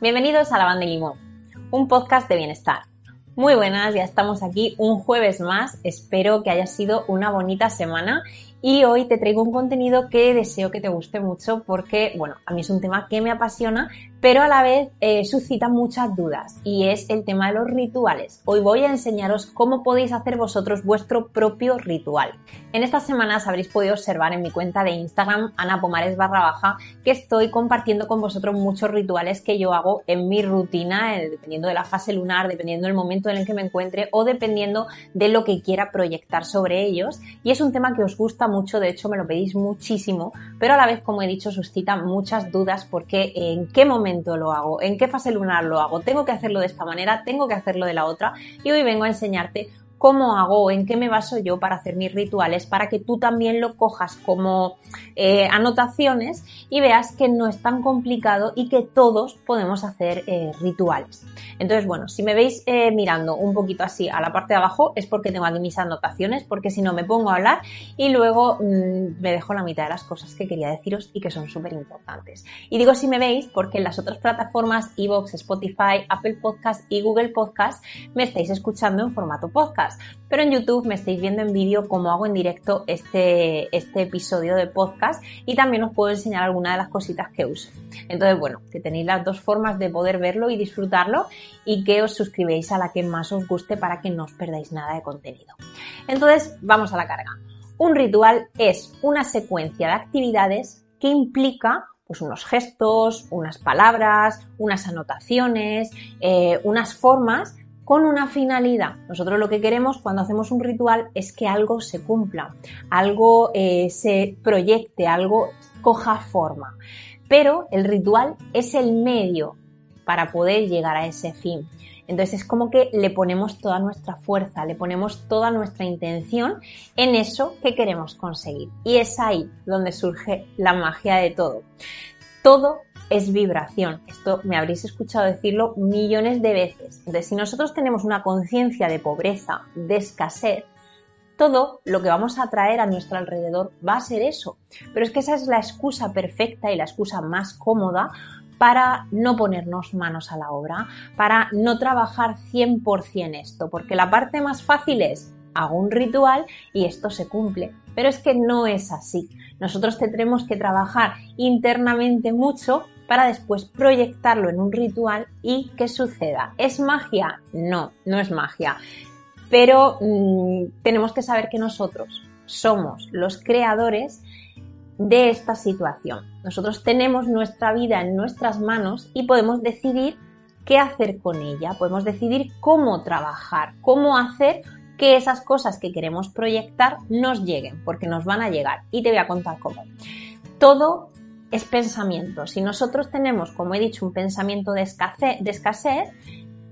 Bienvenidos a La Banda Limón, un podcast de bienestar. Muy buenas, ya estamos aquí un jueves más. Espero que haya sido una bonita semana y hoy te traigo un contenido que deseo que te guste mucho porque, bueno, a mí es un tema que me apasiona, pero a la vez eh, suscita muchas dudas y es el tema de los rituales. Hoy voy a enseñaros cómo podéis hacer vosotros vuestro propio ritual. En estas semanas habréis podido observar en mi cuenta de Instagram, Ana Pomares barra baja, que estoy compartiendo con vosotros muchos rituales que yo hago en mi rutina, eh, dependiendo de la fase lunar, dependiendo del momento en el que me encuentre o dependiendo de lo que quiera proyectar sobre ellos. Y es un tema que os gusta mucho, de hecho me lo pedís muchísimo, pero a la vez, como he dicho, suscita muchas dudas porque en qué momento lo hago, en qué fase lunar lo hago, tengo que hacerlo de esta manera, tengo que hacerlo de la otra y hoy vengo a enseñarte cómo hago, en qué me baso yo para hacer mis rituales, para que tú también lo cojas como eh, anotaciones y veas que no es tan complicado y que todos podemos hacer eh, rituales. Entonces, bueno, si me veis eh, mirando un poquito así a la parte de abajo es porque tengo aquí mis anotaciones, porque si no me pongo a hablar y luego mm, me dejo la mitad de las cosas que quería deciros y que son súper importantes. Y digo si me veis porque en las otras plataformas, Evox, Spotify, Apple Podcast y Google Podcast, me estáis escuchando en formato podcast. Pero en YouTube me estáis viendo en vídeo cómo hago en directo este, este episodio de podcast y también os puedo enseñar algunas de las cositas que uso. Entonces, bueno, que tenéis las dos formas de poder verlo y disfrutarlo y que os suscribéis a la que más os guste para que no os perdáis nada de contenido. Entonces, vamos a la carga. Un ritual es una secuencia de actividades que implica pues unos gestos, unas palabras, unas anotaciones, eh, unas formas con una finalidad. Nosotros lo que queremos cuando hacemos un ritual es que algo se cumpla, algo eh, se proyecte, algo coja forma. Pero el ritual es el medio para poder llegar a ese fin. Entonces es como que le ponemos toda nuestra fuerza, le ponemos toda nuestra intención en eso que queremos conseguir. Y es ahí donde surge la magia de todo. Todo es vibración. Esto me habréis escuchado decirlo millones de veces. Entonces, si nosotros tenemos una conciencia de pobreza, de escasez, todo lo que vamos a traer a nuestro alrededor va a ser eso. Pero es que esa es la excusa perfecta y la excusa más cómoda para no ponernos manos a la obra, para no trabajar 100% esto, porque la parte más fácil es hago un ritual y esto se cumple. Pero es que no es así. Nosotros tendremos que trabajar internamente mucho para después proyectarlo en un ritual y que suceda. ¿Es magia? No, no es magia. Pero mm, tenemos que saber que nosotros somos los creadores de esta situación. Nosotros tenemos nuestra vida en nuestras manos y podemos decidir qué hacer con ella, podemos decidir cómo trabajar, cómo hacer que esas cosas que queremos proyectar nos lleguen, porque nos van a llegar. Y te voy a contar cómo. Todo es pensamiento. Si nosotros tenemos, como he dicho, un pensamiento de escasez,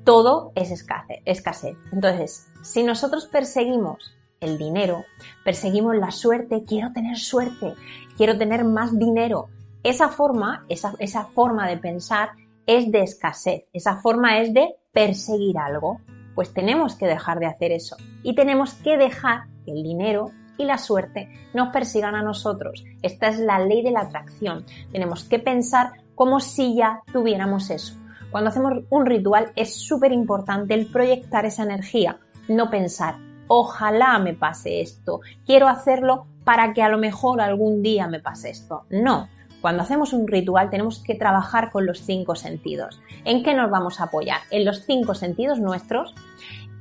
todo es escasez, escasez. Entonces, si nosotros perseguimos el dinero, perseguimos la suerte, quiero tener suerte, quiero tener más dinero, esa forma, esa, esa forma de pensar es de escasez, esa forma es de perseguir algo. Pues tenemos que dejar de hacer eso y tenemos que dejar que el dinero y la suerte nos persigan a nosotros. Esta es la ley de la atracción. Tenemos que pensar como si ya tuviéramos eso. Cuando hacemos un ritual es súper importante el proyectar esa energía, no pensar, ojalá me pase esto, quiero hacerlo para que a lo mejor algún día me pase esto. No, cuando hacemos un ritual tenemos que trabajar con los cinco sentidos. ¿En qué nos vamos a apoyar? En los cinco sentidos nuestros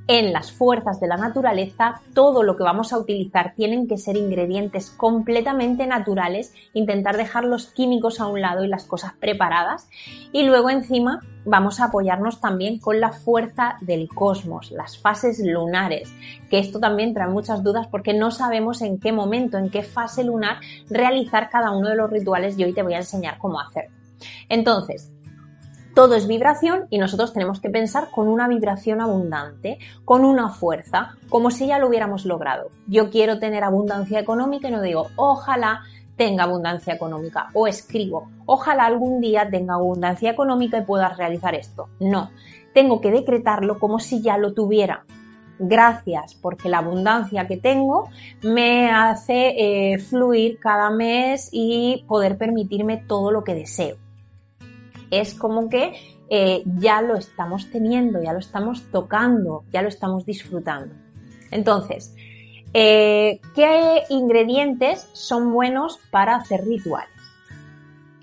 en las fuerzas de la naturaleza, todo lo que vamos a utilizar tienen que ser ingredientes completamente naturales, intentar dejar los químicos a un lado y las cosas preparadas. Y luego encima vamos a apoyarnos también con la fuerza del cosmos, las fases lunares, que esto también trae muchas dudas porque no sabemos en qué momento, en qué fase lunar realizar cada uno de los rituales y hoy te voy a enseñar cómo hacerlo. Entonces, todo es vibración y nosotros tenemos que pensar con una vibración abundante, con una fuerza, como si ya lo hubiéramos logrado. Yo quiero tener abundancia económica y no digo, ojalá tenga abundancia económica o escribo, ojalá algún día tenga abundancia económica y pueda realizar esto. No, tengo que decretarlo como si ya lo tuviera. Gracias, porque la abundancia que tengo me hace eh, fluir cada mes y poder permitirme todo lo que deseo es como que eh, ya lo estamos teniendo, ya lo estamos tocando, ya lo estamos disfrutando. Entonces, eh, ¿qué ingredientes son buenos para hacer rituales?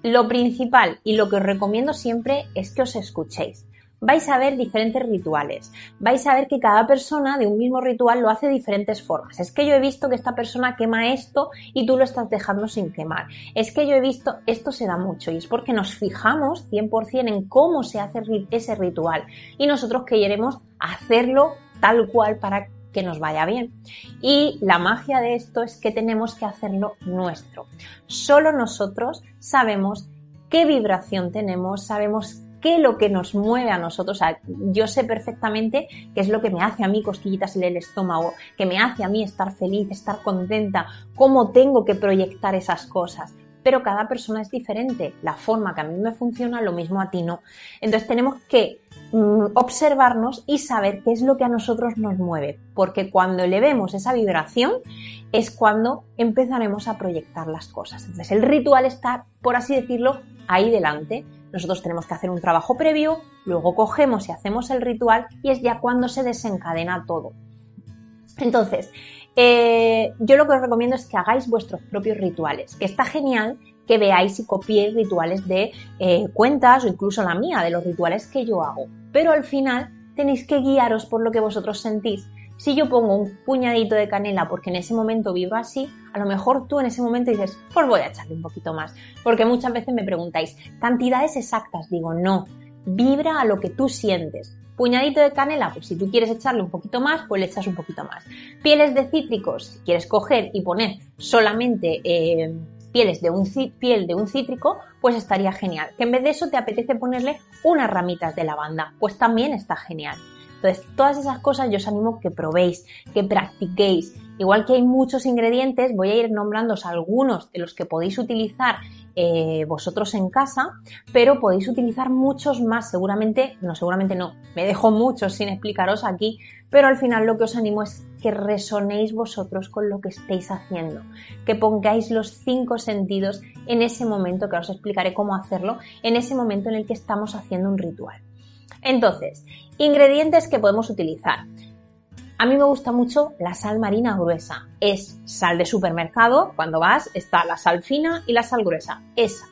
Lo principal y lo que os recomiendo siempre es que os escuchéis vais a ver diferentes rituales. Vais a ver que cada persona de un mismo ritual lo hace de diferentes formas. Es que yo he visto que esta persona quema esto y tú lo estás dejando sin quemar. Es que yo he visto, esto se da mucho y es porque nos fijamos 100% en cómo se hace ese ritual y nosotros queremos hacerlo tal cual para que nos vaya bien. Y la magia de esto es que tenemos que hacerlo nuestro. Solo nosotros sabemos qué vibración tenemos, sabemos qué lo que nos mueve a nosotros. yo sé perfectamente qué es lo que me hace a mí cosquillitas en el estómago, que me hace a mí estar feliz, estar contenta, cómo tengo que proyectar esas cosas. Pero cada persona es diferente. La forma que a mí me funciona, lo mismo a ti no. Entonces tenemos que mm, observarnos y saber qué es lo que a nosotros nos mueve. Porque cuando elevemos esa vibración es cuando empezaremos a proyectar las cosas. Entonces el ritual está, por así decirlo, ahí delante nosotros tenemos que hacer un trabajo previo, luego cogemos y hacemos el ritual y es ya cuando se desencadena todo. Entonces, eh, yo lo que os recomiendo es que hagáis vuestros propios rituales, que está genial que veáis y copiéis rituales de eh, cuentas o incluso la mía, de los rituales que yo hago. Pero al final tenéis que guiaros por lo que vosotros sentís si yo pongo un puñadito de canela porque en ese momento vivo así, a lo mejor tú en ese momento dices, pues voy a echarle un poquito más. Porque muchas veces me preguntáis, ¿cantidades exactas? Digo, no, vibra a lo que tú sientes. Puñadito de canela, pues si tú quieres echarle un poquito más, pues le echas un poquito más. Pieles de cítricos, si quieres coger y poner solamente eh, pieles de un, piel de un cítrico, pues estaría genial. Que en vez de eso te apetece ponerle unas ramitas de lavanda, pues también está genial. Entonces, todas esas cosas yo os animo que probéis, que practiquéis. Igual que hay muchos ingredientes, voy a ir nombrándoos algunos de los que podéis utilizar eh, vosotros en casa, pero podéis utilizar muchos más. Seguramente, no, seguramente no, me dejo muchos sin explicaros aquí, pero al final lo que os animo es que resonéis vosotros con lo que estéis haciendo, que pongáis los cinco sentidos en ese momento, que os explicaré cómo hacerlo, en ese momento en el que estamos haciendo un ritual. Entonces, ingredientes que podemos utilizar. A mí me gusta mucho la sal marina gruesa. Es sal de supermercado. Cuando vas está la sal fina y la sal gruesa. Esa.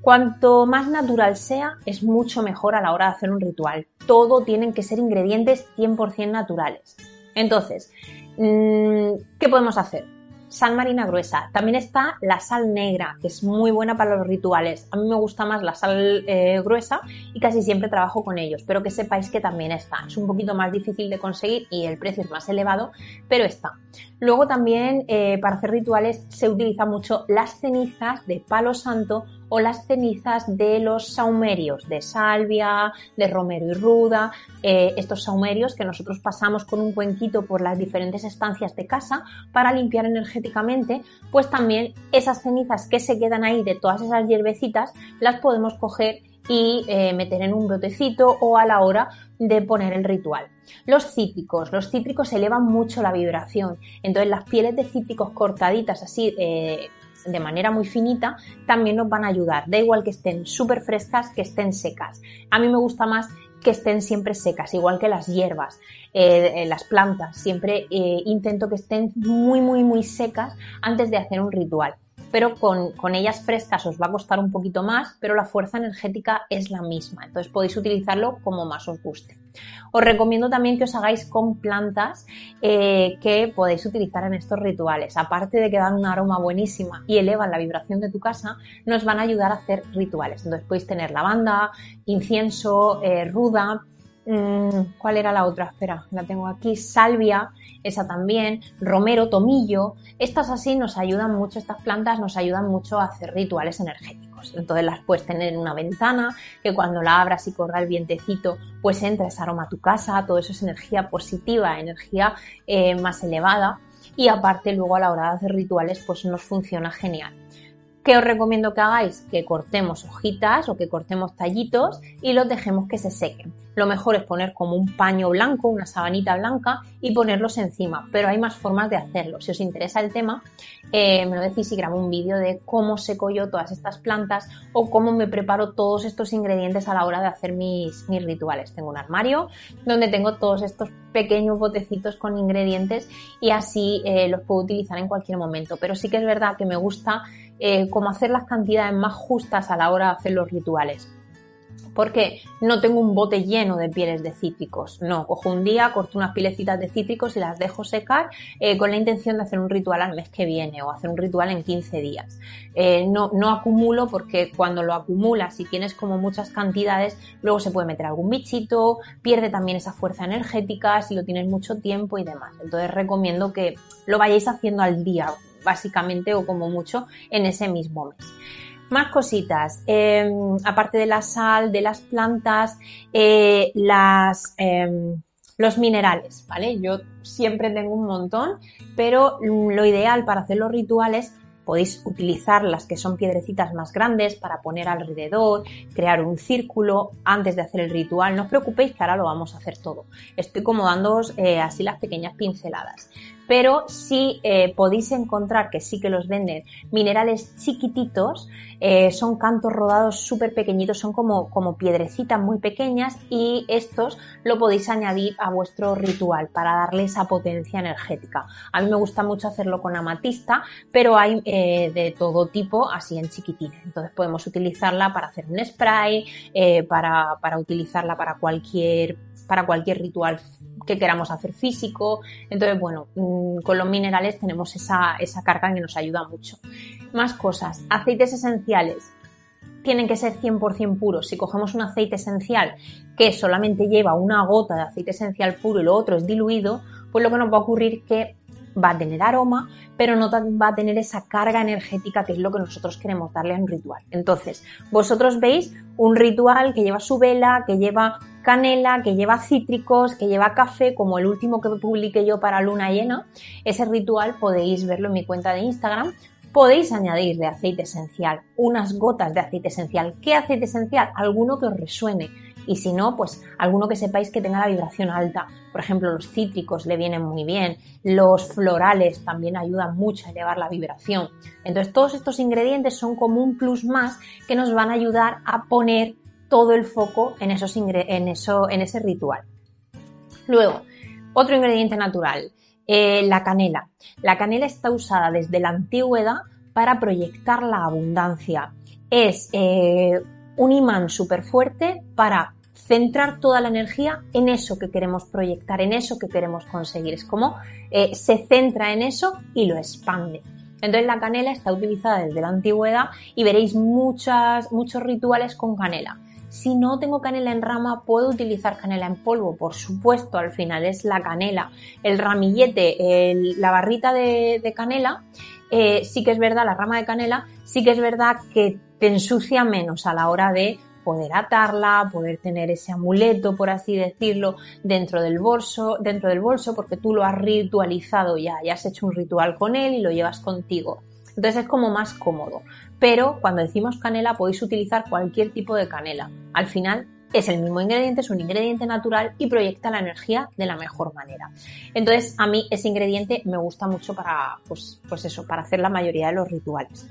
Cuanto más natural sea, es mucho mejor a la hora de hacer un ritual. Todo tienen que ser ingredientes 100% naturales. Entonces, mm, ¿qué podemos hacer? Sal marina gruesa. También está la sal negra, que es muy buena para los rituales. A mí me gusta más la sal eh, gruesa y casi siempre trabajo con ellos, pero que sepáis que también está. Es un poquito más difícil de conseguir y el precio es más elevado, pero está. Luego también eh, para hacer rituales se utiliza mucho las cenizas de palo santo o las cenizas de los saumerios, de salvia, de romero y ruda, eh, estos saumerios que nosotros pasamos con un cuenquito por las diferentes estancias de casa para limpiar energéticamente, pues también esas cenizas que se quedan ahí de todas esas hierbecitas las podemos coger y eh, meter en un brotecito o a la hora de poner el ritual. Los cítricos, los cítricos elevan mucho la vibración, entonces las pieles de cítricos cortaditas así eh, de manera muy finita, también nos van a ayudar. Da igual que estén súper frescas, que estén secas. A mí me gusta más que estén siempre secas, igual que las hierbas, eh, eh, las plantas. Siempre eh, intento que estén muy, muy, muy secas antes de hacer un ritual. Pero con, con, ellas frescas os va a costar un poquito más, pero la fuerza energética es la misma, entonces podéis utilizarlo como más os guste. Os recomiendo también que os hagáis con plantas eh, que podéis utilizar en estos rituales. Aparte de que dan un aroma buenísima y elevan la vibración de tu casa, nos van a ayudar a hacer rituales. Entonces podéis tener lavanda, incienso, eh, ruda, ¿Cuál era la otra? Espera, la tengo aquí. Salvia, esa también. Romero, tomillo. Estas así nos ayudan mucho, estas plantas nos ayudan mucho a hacer rituales energéticos. Entonces las puedes tener en una ventana, que cuando la abras y corra el vientecito, pues entra ese aroma a tu casa. Todo eso es energía positiva, energía eh, más elevada. Y aparte luego a la hora de hacer rituales, pues nos funciona genial. ¿Qué os recomiendo que hagáis? Que cortemos hojitas o que cortemos tallitos y los dejemos que se sequen. Lo mejor es poner como un paño blanco, una sabanita blanca y ponerlos encima, pero hay más formas de hacerlo. Si os interesa el tema, eh, me lo decís y grabo un vídeo de cómo seco yo todas estas plantas o cómo me preparo todos estos ingredientes a la hora de hacer mis, mis rituales. Tengo un armario donde tengo todos estos pequeños botecitos con ingredientes y así eh, los puedo utilizar en cualquier momento. Pero sí que es verdad que me gusta eh, cómo hacer las cantidades más justas a la hora de hacer los rituales porque no tengo un bote lleno de pieles de cítricos. No, cojo un día, corto unas pilecitas de cítricos y las dejo secar eh, con la intención de hacer un ritual al mes que viene o hacer un ritual en 15 días. Eh, no, no acumulo porque cuando lo acumulas y tienes como muchas cantidades, luego se puede meter algún bichito, pierde también esa fuerza energética si lo tienes mucho tiempo y demás. Entonces recomiendo que lo vayáis haciendo al día, básicamente o como mucho en ese mismo mes. Más cositas, em, aparte de la sal, de las plantas, eh, las, em, los minerales, ¿vale? Yo siempre tengo un montón, pero lo ideal para hacer los rituales podéis utilizar las que son piedrecitas más grandes para poner alrededor, crear un círculo antes de hacer el ritual. No os preocupéis que ahora lo vamos a hacer todo. Estoy como dándoos eh, así las pequeñas pinceladas pero si eh, podéis encontrar, que sí que los venden, minerales chiquititos, eh, son cantos rodados súper pequeñitos, son como, como piedrecitas muy pequeñas y estos lo podéis añadir a vuestro ritual para darle esa potencia energética. A mí me gusta mucho hacerlo con amatista, pero hay eh, de todo tipo así en chiquitines. Entonces podemos utilizarla para hacer un spray, para, para utilizarla para cualquier, para cualquier ritual que queramos hacer físico. Entonces, bueno, mm, con los minerales tenemos esa, esa carga que nos ayuda mucho. Más cosas, aceites esenciales tienen que ser 100% puros. Si cogemos un aceite esencial que solamente lleva una gota de aceite esencial puro y lo otro es diluido, pues lo que nos va a ocurrir que va a tener aroma, pero no va a tener esa carga energética que es lo que nosotros queremos darle a un ritual. Entonces, vosotros veis un ritual que lleva su vela, que lleva canela, que lleva cítricos, que lleva café, como el último que publiqué yo para luna llena. Ese ritual podéis verlo en mi cuenta de Instagram. Podéis añadir de aceite esencial unas gotas de aceite esencial. ¿Qué aceite esencial? Alguno que os resuene y si no, pues alguno que sepáis que tenga la vibración alta. Por ejemplo, los cítricos le vienen muy bien, los florales también ayudan mucho a elevar la vibración. Entonces, todos estos ingredientes son como un plus más que nos van a ayudar a poner todo el foco en, esos en, eso, en ese ritual. Luego, otro ingrediente natural, eh, la canela. La canela está usada desde la antigüedad para proyectar la abundancia. Es eh, un imán súper fuerte para centrar toda la energía en eso que queremos proyectar, en eso que queremos conseguir. Es como eh, se centra en eso y lo expande. Entonces la canela está utilizada desde la antigüedad y veréis muchas, muchos rituales con canela. Si no tengo canela en rama, puedo utilizar canela en polvo, por supuesto, al final es la canela. El ramillete, la barrita de, canela, eh, sí que es verdad, la rama de canela, sí que es verdad que te ensucia menos a la hora de poder atarla, poder tener ese amuleto, por así decirlo, dentro del bolso, dentro del bolso, porque tú lo has ritualizado ya, ya has hecho un ritual con él y lo llevas contigo. Entonces es como más cómodo. Pero cuando decimos canela podéis utilizar cualquier tipo de canela. Al final es el mismo ingrediente, es un ingrediente natural y proyecta la energía de la mejor manera. Entonces, a mí ese ingrediente me gusta mucho para, pues, pues eso, para hacer la mayoría de los rituales.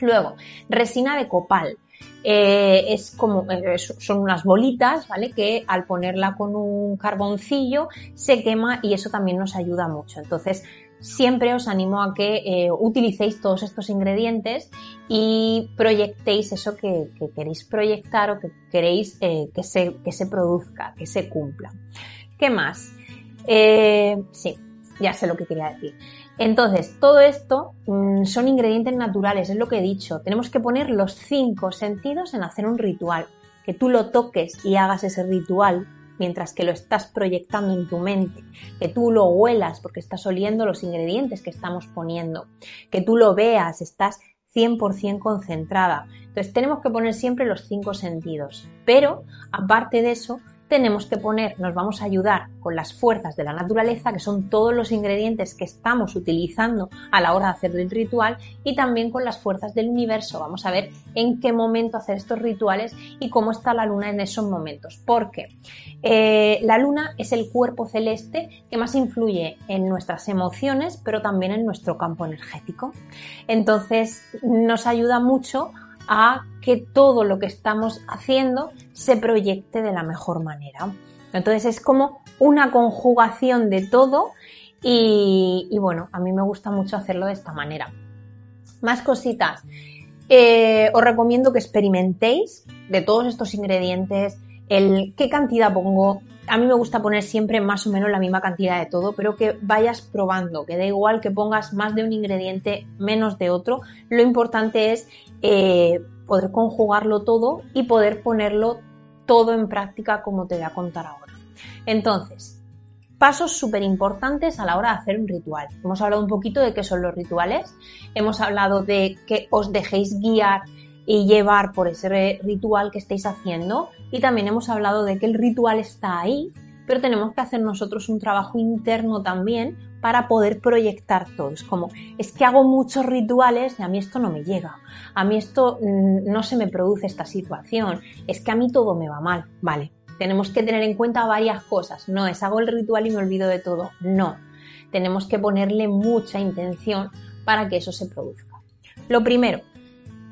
Luego, resina de copal. Eh, es como, eh, son unas bolitas, ¿vale? Que al ponerla con un carboncillo se quema y eso también nos ayuda mucho. Entonces, siempre os animo a que eh, utilicéis todos estos ingredientes y proyectéis eso que, queréis proyectar o que queréis que, se, que se produzca, que se cumpla. ¿Qué más? Sí, ya sé lo que quería decir. Entonces, todo esto mm, son ingredientes naturales, es lo que he dicho. Tenemos que poner los cinco sentidos en hacer un ritual. Que tú lo toques y hagas ese ritual mientras que lo estás proyectando en tu mente, que tú lo huelas porque estás oliendo los ingredientes que estamos poniendo, que tú lo veas, estás 100% concentrada. Entonces tenemos que poner siempre los cinco sentidos. Pero, aparte de eso, tenemos que poner, nos vamos a ayudar con las fuerzas de la naturaleza, que son todos los ingredientes que estamos utilizando a la hora de hacer el ritual, y también con las fuerzas del universo. Vamos a ver en qué momento hacer estos rituales y cómo está la luna en esos momentos. Porque eh, la luna es el cuerpo celeste que más influye en nuestras emociones, pero también en nuestro campo energético. Entonces, nos ayuda mucho a que todo lo que estamos haciendo se proyecte de la mejor manera. Entonces es como una conjugación de todo y, bueno, a mí me gusta mucho hacerlo de esta manera. Más cositas. Eh, os recomiendo que experimentéis de todos estos ingredientes, el qué cantidad pongo, a mí me gusta poner siempre más o menos la misma cantidad de todo, pero que vayas probando, que da igual que pongas más de un ingrediente, menos de otro. Lo importante es eh, poder conjugarlo todo y poder ponerlo todo en práctica como te voy a contar ahora. Entonces, pasos súper importantes a la hora de hacer un ritual. Hemos hablado un poquito de qué son los rituales, hemos hablado de que os dejéis guiar y llevar por ese ritual que estáis haciendo y también hemos hablado de que el ritual está ahí, pero tenemos que hacer nosotros un trabajo interno también para poder proyectar todo. Es como, es que hago muchos rituales y a mí esto no me llega, a mí esto mm, no se me produce esta situación, es que a mí todo me va mal, vale. Tenemos que tener en cuenta varias cosas, no es hago el ritual y me olvido de todo, no. Tenemos que ponerle mucha intención para que eso se produzca. Lo primero,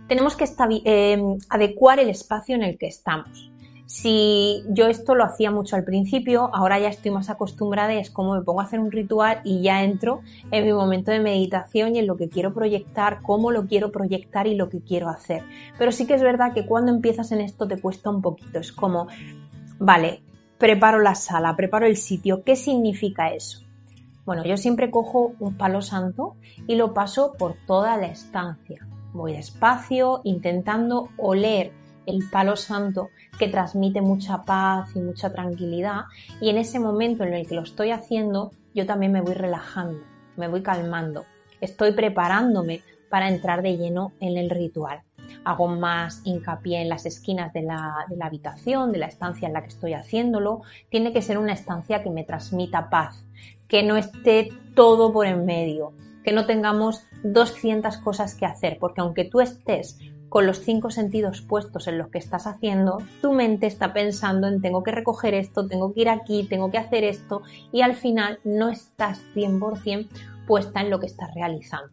tenemos que eh, adecuar el espacio en el que estamos. Si yo esto lo hacía mucho al principio, ahora ya estoy más acostumbrada y es como me pongo a hacer un ritual y ya entro en mi momento de meditación y en lo que quiero proyectar, cómo lo quiero proyectar y lo que quiero hacer. Pero sí que es verdad que cuando empiezas en esto te cuesta un poquito. Es como, vale, preparo la sala, preparo el sitio. ¿Qué significa eso? Bueno, yo siempre cojo un palo santo y lo paso por toda la estancia voy despacio, intentando oler el palo santo que transmite mucha paz y mucha tranquilidad y en ese momento en el que lo estoy haciendo yo también me voy relajando, me voy calmando, estoy preparándome para entrar de lleno en el ritual. Hago más hincapié en las esquinas de la, de la habitación, de la estancia en la que estoy haciéndolo. Tiene que ser una estancia que me transmita paz, que no esté todo por en medio, que no tengamos 200 cosas que hacer, porque aunque tú estés con los cinco sentidos puestos en lo que estás haciendo, tu mente está pensando en tengo que recoger esto, tengo que ir aquí, tengo que hacer esto y al final no estás 100% puesta en lo que estás realizando.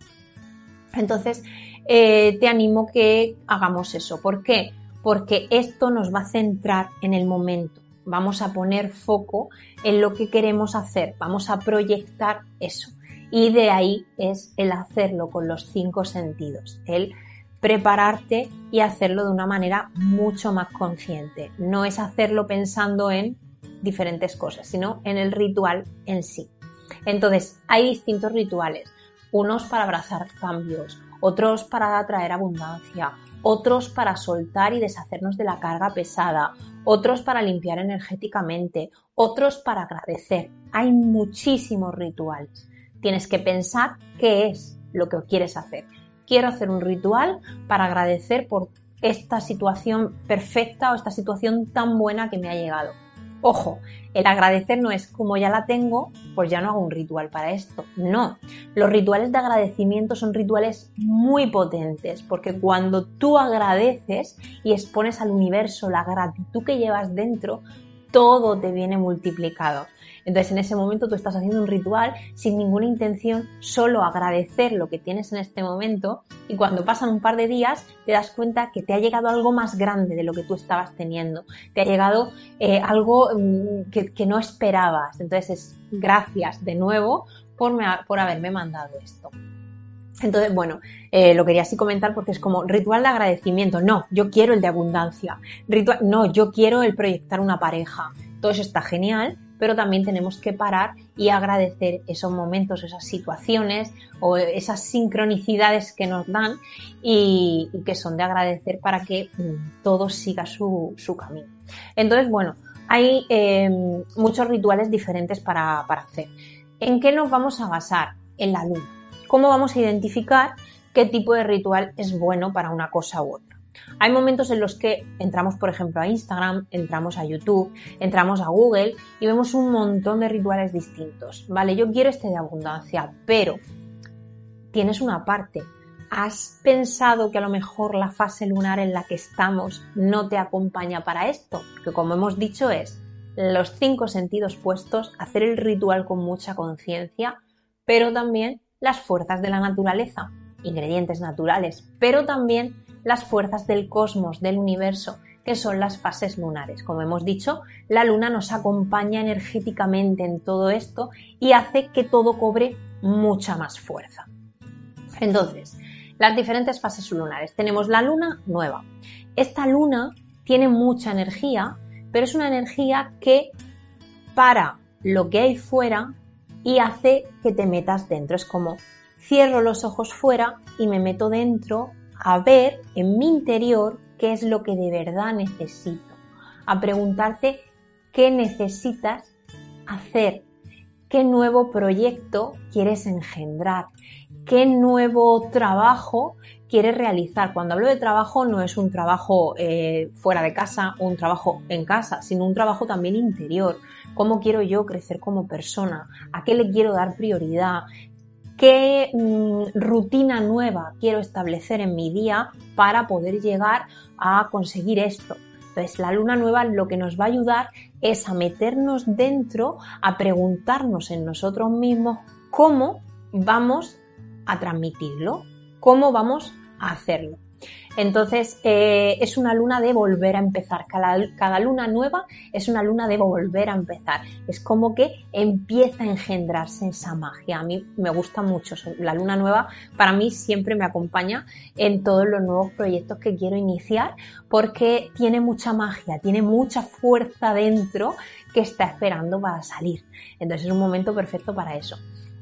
Entonces, eh, te animo que hagamos eso. ¿Por qué? Porque esto nos va a centrar en el momento. Vamos a poner foco en lo que queremos hacer, vamos a proyectar eso. Y de ahí es el hacerlo con los cinco sentidos, el prepararte y hacerlo de una manera mucho más consciente. No es hacerlo pensando en diferentes cosas, sino en el ritual en sí. Entonces, hay distintos rituales, unos para abrazar cambios, otros para atraer abundancia, otros para soltar y deshacernos de la carga pesada, otros para limpiar energéticamente, otros para agradecer. Hay muchísimos rituales tienes que pensar qué es lo que quieres hacer. Quiero hacer un ritual para agradecer por esta situación perfecta o esta situación tan buena que me ha llegado. Ojo, el agradecer no es como ya la tengo, pues ya no hago un ritual para esto. No, los rituales de agradecimiento son rituales muy potentes porque cuando tú agradeces y expones al universo la gratitud que llevas dentro, todo te viene multiplicado. Entonces en ese momento tú estás haciendo un ritual sin ninguna intención, solo agradecer lo que tienes en este momento y cuando pasan un par de días te das cuenta que te ha llegado algo más grande de lo que tú estabas teniendo, te ha llegado eh, algo mm, que, no esperabas. Entonces es gracias de nuevo por, por haberme mandado esto. Entonces, bueno, eh, lo quería así comentar porque es como ritual de agradecimiento. No, yo quiero el de abundancia. Ritual, no, yo quiero el proyectar una pareja. Todo eso está genial, pero también tenemos que parar y agradecer esos momentos, esas situaciones o esas sincronicidades que nos dan y, que son de agradecer para que mm, todo siga su, camino. Entonces, bueno, hay eh, muchos rituales diferentes para hacer. ¿En qué nos vamos a basar? En la luna. ¿Cómo vamos a identificar qué tipo de ritual es bueno para una cosa u otra? Hay momentos en los que entramos, por ejemplo, a Instagram, entramos a YouTube, entramos a Google y vemos un montón de rituales distintos. Vale, yo quiero este de abundancia, pero tienes una parte. ¿Has pensado que a lo mejor la fase lunar en la que estamos no te acompaña para esto? Que como hemos dicho es los cinco sentidos puestos, hacer el ritual con mucha conciencia, pero también las fuerzas de la naturaleza, ingredientes naturales, pero también las fuerzas del cosmos, del universo, que son las fases lunares. Como hemos dicho, la luna nos acompaña energéticamente en todo esto y hace que todo cobre mucha más fuerza. Entonces, las diferentes fases lunares. Tenemos la luna nueva. Esta luna tiene mucha energía, pero es una energía que para lo que hay fuera y hace que te metas dentro. Es como cierro los ojos fuera y me meto dentro a ver en mi interior qué es lo que de verdad necesito, a preguntarte qué necesitas hacer, qué nuevo proyecto quieres engendrar, qué nuevo trabajo quieres realizar. Cuando hablo de trabajo no es un trabajo eh, fuera de casa o un trabajo en casa, sino un trabajo también interior. ¿Cómo quiero yo crecer como persona? ¿A qué le quiero dar prioridad? Qué mm, rutina nueva quiero establecer en mi día para poder llegar a conseguir esto. Entonces, la luna nueva lo que nos va a ayudar es a meternos dentro, a preguntarnos en nosotros mismos cómo vamos a transmitirlo, cómo vamos a hacerlo. Entonces, eh, es una luna de volver a empezar. Cada, luna nueva es una luna de volver a empezar. Es como que empieza a engendrarse esa magia. A mí me gusta mucho. La luna nueva para mí siempre me acompaña en todos los nuevos proyectos que quiero iniciar porque tiene mucha magia, tiene mucha fuerza dentro que está esperando para salir. Entonces es un momento perfecto para eso.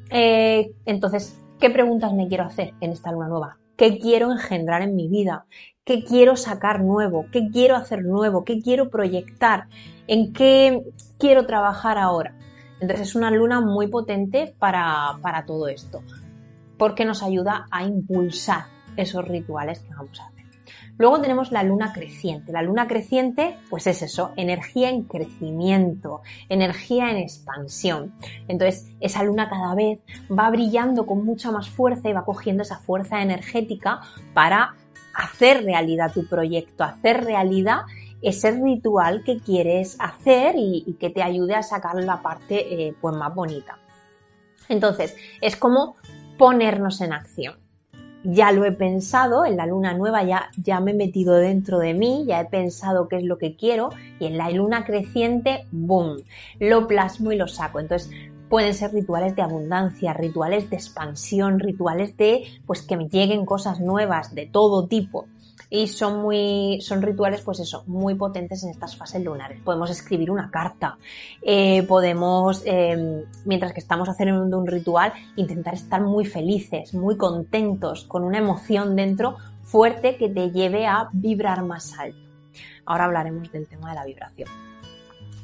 Eh, entonces, ¿qué preguntas me quiero hacer en esta luna nueva? Qué quiero engendrar en mi vida, qué quiero sacar nuevo, qué quiero hacer nuevo, qué quiero proyectar, en qué quiero trabajar ahora. Entonces es una luna muy potente para, para todo esto, porque nos ayuda a impulsar esos rituales que vamos a hacer. Luego tenemos la luna creciente. La luna creciente, pues es eso, energía en crecimiento, energía en expansión. Entonces, esa luna cada vez va brillando con mucha más fuerza y va cogiendo esa fuerza energética para hacer realidad tu proyecto, hacer realidad ese ritual que quieres hacer y, que te ayude a sacar la parte eh, pues más bonita. Entonces, es como ponernos en acción ya lo he pensado, en la luna nueva ya, ya me he metido dentro de mí, ya he pensado qué es lo que quiero y en la luna creciente, ¡boom!, lo plasmo y lo saco. Entonces pueden ser rituales de abundancia, rituales de expansión, rituales de pues que me lleguen cosas nuevas de todo tipo y son muy, son rituales, pues eso, muy potentes en estas fases lunares. Podemos escribir una carta, eh, podemos, em, mientras que estamos haciendo un ritual, intentar estar muy felices, muy contentos, con una emoción dentro fuerte que te lleve a vibrar más alto. Ahora hablaremos del tema de la vibración.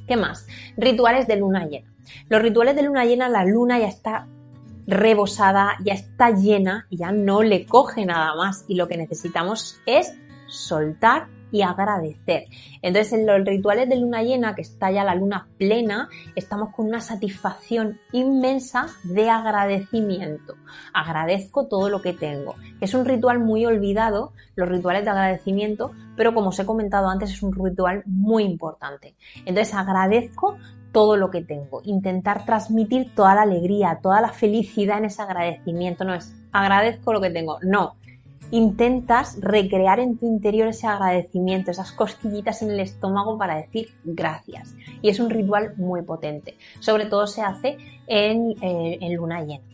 ¿Qué más? Rituales de luna llena. Los rituales de luna llena, la luna ya está rebosada, ya está llena ya no le coge nada más y lo que necesitamos es soltar y agradecer. Entonces en los rituales de luna llena, que está ya la luna plena, estamos con una satisfacción inmensa de agradecimiento. Agradezco todo lo que tengo. Es un ritual muy olvidado, los rituales de agradecimiento, pero como os he comentado antes es un ritual muy importante. Entonces agradezco todo lo que tengo, intentar transmitir toda la alegría, toda la felicidad en ese agradecimiento. No es agradezco lo que tengo, no. intentas recrear en tu interior ese agradecimiento, esas cosquillitas en el estómago para decir gracias. Y es un ritual muy potente. Sobre todo se hace en, eh, en luna llena.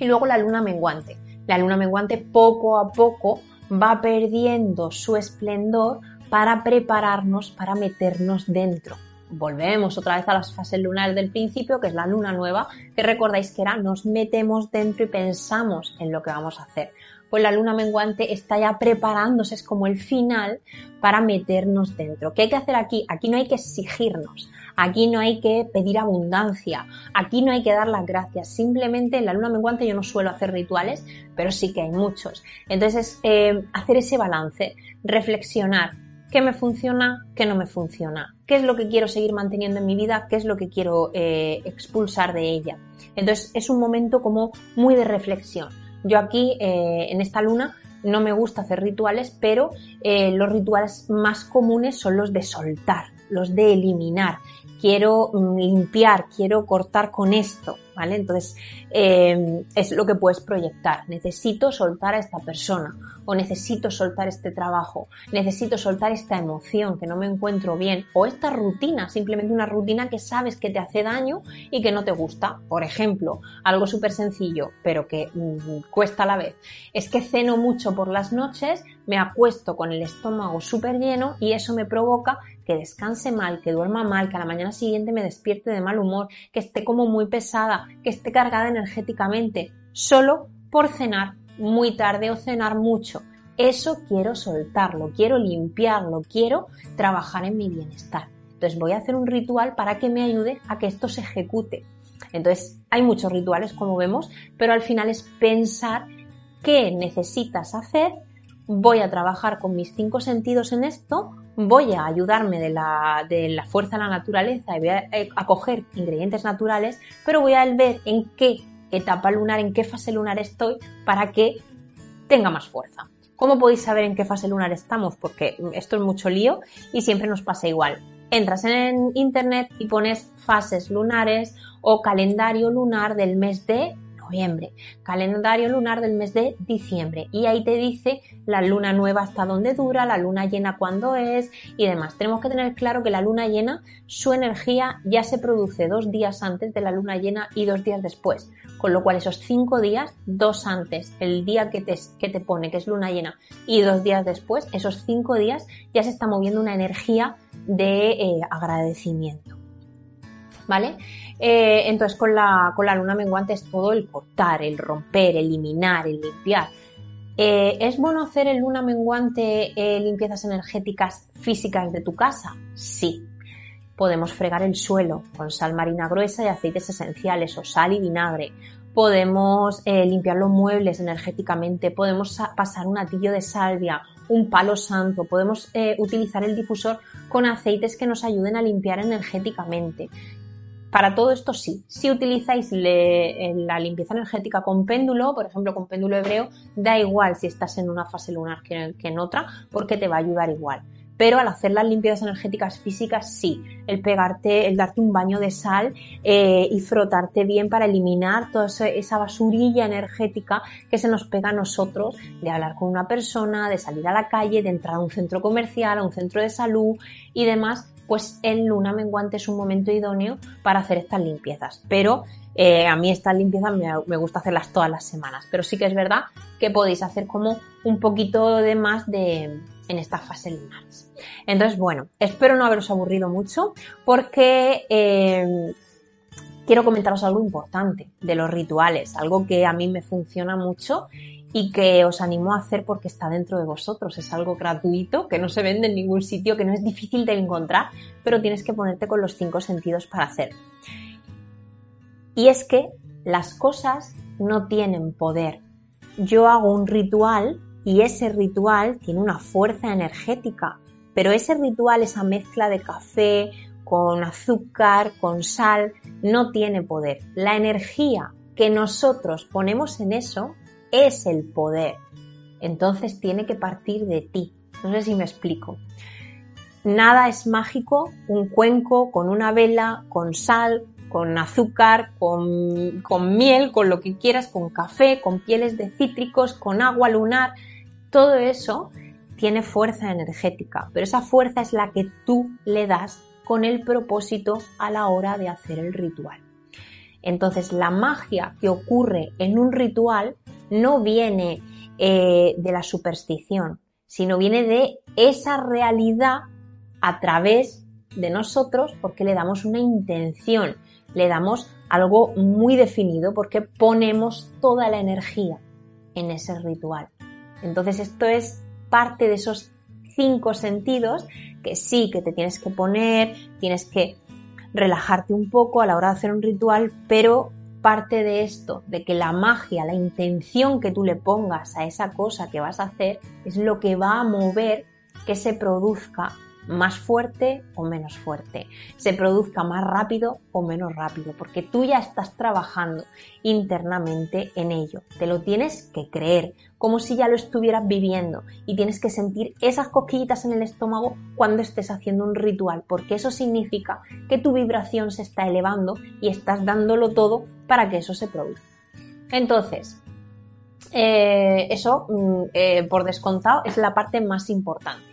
Y luego la luna menguante. La luna menguante poco a poco va perdiendo su esplendor para prepararnos para meternos dentro. Volvemos otra vez a las fases lunares del principio, que es la luna nueva, que recordáis que era nos metemos dentro y pensamos en lo que vamos a hacer. Pues la luna menguante está ya preparándose, es como el final para meternos dentro. ¿Qué hay que hacer aquí? Aquí no hay que exigirnos, Aquí no hay que pedir abundancia, aquí no hay que dar las gracias. Simplemente en la luna menguante yo no suelo hacer rituales, pero sí que hay muchos. Entonces, eh, hacer ese balance, reflexionar qué me funciona, qué no me funciona, qué es lo que quiero seguir manteniendo en mi vida, qué es lo que quiero eh, expulsar de ella. Entonces, es un momento como muy de reflexión. Yo aquí, eh, en esta luna, no me gusta hacer rituales, pero los rituales más comunes son los de soltar, los de eliminar quiero mm, limpiar, quiero cortar con esto, ¿vale? Entonces, eh, es lo que puedes proyectar. Necesito soltar a esta persona o necesito soltar este trabajo, necesito soltar esta emoción que no me encuentro bien o esta rutina, simplemente una rutina que sabes que te hace daño y que no te gusta. Por ejemplo, algo súper sencillo, pero que mm, cuesta a la vez. Es que ceno mucho por las noches, me acuesto con el estómago súper lleno y eso me provoca que descanse mal, que duerma mal, que a la mañana siguiente me despierte de mal humor, que esté como muy pesada, que esté cargada energéticamente, solo por cenar muy tarde o cenar mucho. Eso quiero soltarlo, quiero limpiarlo, quiero trabajar en mi bienestar. Entonces voy a hacer un ritual para que me ayude a que esto se ejecute. Entonces hay muchos rituales como vemos, pero al final es pensar qué necesitas hacer, voy a trabajar con mis cinco sentidos en esto voy a ayudarme de la, de la fuerza de la naturaleza y voy a, eh, coger ingredientes naturales, pero voy a ver en qué etapa lunar, en qué fase lunar estoy para que tenga más fuerza. ¿Cómo podéis saber en qué fase lunar estamos? Porque esto es mucho lío y siempre nos pasa igual. Entras en internet y pones fases lunares o calendario lunar del mes de calendario lunar del mes de diciembre y ahí te dice la luna nueva hasta dónde dura, la luna llena cuándo es y demás. Tenemos que tener claro que la luna llena, su energía ya se produce dos días antes de la luna llena y dos días después. Con lo cual esos cinco días, dos antes, el día que te, que te pone que es luna llena y dos días después, esos cinco días ya se está moviendo una energía de eh, agradecimiento. ¿Vale? Eh, entonces con la, con la luna menguante es todo el cortar, el romper, eliminar, el limpiar. Eh, ¿Es bueno hacer en luna menguante eh, limpiezas energéticas físicas de tu casa? Sí. Podemos fregar el suelo con sal marina gruesa y aceites esenciales o sal y vinagre. Podemos limpiar los muebles energéticamente. Podemos pasar un atillo de salvia, un palo santo. Podemos utilizar el difusor con aceites que nos ayuden a limpiar energéticamente. Para todo esto sí. Si utilizáis la limpieza energética con péndulo, por ejemplo con péndulo hebreo, da igual si estás en una fase lunar que, en otra, porque te va a ayudar igual. Pero al hacer las limpiezas energéticas físicas, sí. El pegarte, el darte un baño de sal eh, y frotarte bien para eliminar toda esa basurilla energética que se nos pega a nosotros de hablar con una persona, de salir a la calle, de entrar a un centro comercial, a un centro de salud y demás pues en luna menguante es un momento idóneo para hacer estas limpiezas. Pero eh, a mí estas limpiezas me, gusta hacerlas todas las semanas. Pero sí que es verdad que podéis hacer como un poquito de más de en esta fase lunares. Entonces, bueno, espero no haberos aburrido mucho porque eh, quiero comentaros algo importante de los rituales, algo que a mí me funciona mucho y que os animo a hacer porque está dentro de vosotros. Es algo gratuito, que no se vende en ningún sitio, que no es difícil de encontrar, pero tienes que ponerte con los cinco sentidos para hacerlo. Y es que las cosas no tienen poder. Yo hago un ritual y ese ritual tiene una fuerza energética, pero ese ritual, esa mezcla de café con azúcar, con sal, no tiene poder. La energía que nosotros ponemos en eso es el poder. Entonces tiene que partir de ti. No sé si me explico. Nada es mágico, un cuenco con una vela, con sal, con azúcar, con, con miel, con lo que quieras, con café, con pieles de cítricos, con agua lunar. Todo eso tiene fuerza energética, pero esa fuerza es la que tú le das con el propósito a la hora de hacer el ritual. Entonces la magia que ocurre en un ritual no viene eh, de la superstición, sino viene de esa realidad a través de nosotros porque le damos una intención, le damos algo muy definido porque ponemos toda la energía en ese ritual. Entonces esto es parte de esos cinco sentidos que sí, que te tienes que poner, tienes que relajarte un poco a la hora de hacer un ritual, pero parte de esto, de que la magia, la intención que tú le pongas a esa cosa que vas a hacer, es lo que va a mover que se produzca más fuerte o menos fuerte, se produzca más rápido o menos rápido, porque tú ya estás trabajando internamente en ello. Te lo tienes que creer, como si ya lo estuvieras viviendo y tienes que sentir esas cosquillitas en el estómago cuando estés haciendo un ritual, porque eso significa que tu vibración se está elevando y estás dándolo todo para que eso se produzca. Entonces, eh, eso, mm, eh, por descontado, es la parte más importante.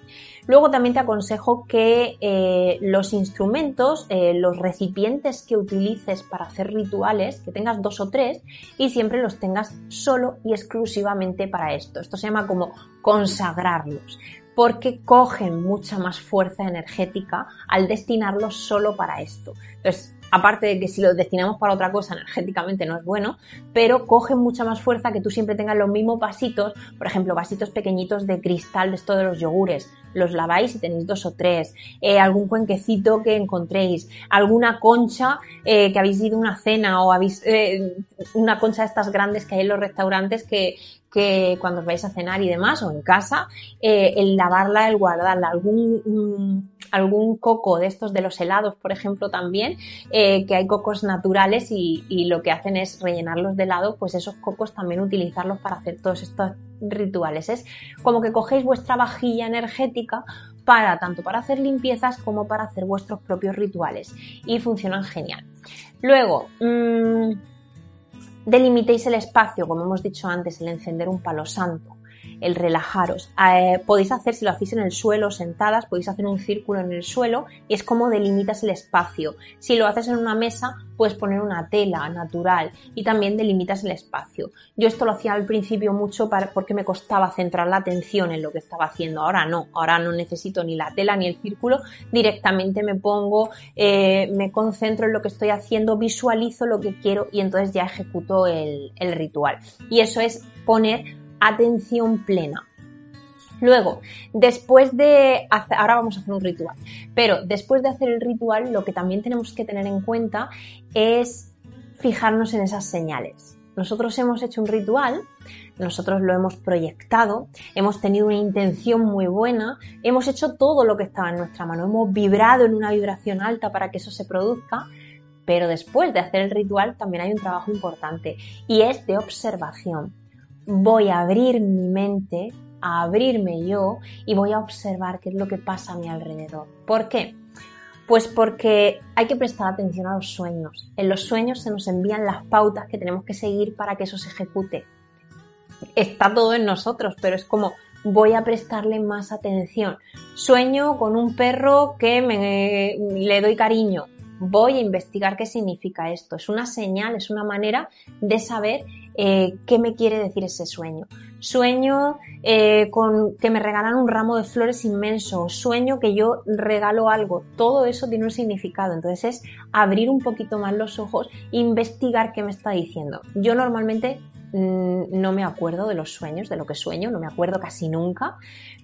Luego también te aconsejo que eh, los instrumentos, eh, los recipientes que utilices para hacer rituales, que tengas dos o tres y siempre los tengas solo y exclusivamente para esto. Esto se llama como consagrarlos porque cogen mucha más fuerza energética al destinarlos solo para esto. Entonces, aparte de que si lo destinamos para otra cosa energéticamente no es bueno, pero coge mucha más fuerza que tú siempre tengas los mismos vasitos, por ejemplo, vasitos pequeñitos de cristal de esto de los yogures, los laváis y tenéis dos o tres, eh, algún cuenquecito que encontréis, alguna concha eh, que habéis ido a una cena o habéis eh, una concha de estas grandes que hay en los restaurantes que, que cuando os vais a cenar y demás, o en casa, eh, el lavarla, el guardarla, algún, mm, algún coco de estos de los helados, por ejemplo, también, eh, que hay cocos naturales y, lo que hacen es rellenarlos de helado, pues esos cocos también utilizarlos para hacer todos estos rituales. Es como que cogéis vuestra vajilla energética para tanto para hacer limpiezas como para hacer vuestros propios rituales y funcionan genial. Luego, mmm, delimitéis el espacio, como hemos dicho antes, el encender un palo santo, el relajaros. Eh, podéis hacer, si lo hacéis en el suelo, sentadas, podéis hacer un círculo en el suelo es como delimitas el espacio. Si lo haces en una mesa, puedes poner una tela natural y también delimitas el espacio. Yo esto lo hacía al principio mucho para, porque me costaba centrar la atención en lo que estaba haciendo. Ahora no, ahora no necesito ni la tela ni el círculo, directamente me pongo, eh, me concentro en lo que estoy haciendo, visualizo lo que quiero y entonces ya ejecuto el ritual. Y eso es poner atención plena. Luego, después de hacer, ahora vamos a hacer un ritual, pero después de hacer el ritual, lo que también tenemos que tener en cuenta es fijarnos en esas señales. Nosotros hemos hecho un ritual, nosotros lo hemos proyectado, hemos tenido una intención muy buena, hemos hecho todo lo que estaba en nuestra mano, hemos vibrado en una vibración alta para que eso se produzca, pero después de hacer el ritual también hay un trabajo importante y es de observación voy a abrir mi mente, a abrirme yo y voy a observar qué es lo que pasa a mi alrededor. ¿Por qué? Pues porque hay que prestar atención a los sueños. En los sueños se nos envían las pautas que tenemos que seguir para que eso se ejecute. Está todo en nosotros, pero es como voy a prestarle más atención. Sueño con un perro que me, le doy cariño. Voy a investigar qué significa esto. Es una señal, es una manera de saber eh, qué me quiere decir ese sueño. Sueño eh, con que me regalan un ramo de flores inmenso, sueño que yo regalo algo, todo eso tiene un significado. Entonces es abrir un poquito más los ojos e investigar qué me está diciendo. Yo normalmente mm, no me acuerdo de los sueños, de lo que sueño, no me acuerdo casi nunca,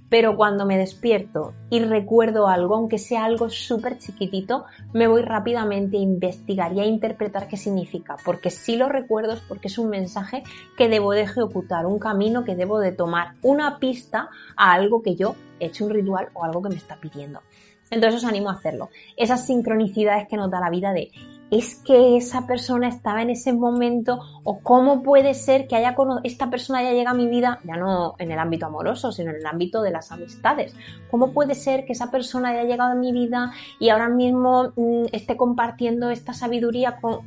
pero cuando me despierto y recuerdo algo, aunque sea algo súper chiquitito, me voy rápidamente a investigar y a interpretar qué significa, porque si lo recuerdo es porque es un mensaje que debo de ejecutar, un camino que debo de tomar, una pista a algo que yo he hecho un ritual o algo que me está pidiendo. Entonces os animo a hacerlo. Esas sincronicidades que nos da la vida de es que esa persona estaba en ese momento o cómo puede ser que haya esta persona haya llegado a mi vida, ya no en el ámbito amoroso, sino en el ámbito de las amistades. ¿Cómo puede ser que esa persona haya llegado a mi vida y ahora mismo mmm, esté compartiendo esta sabiduría con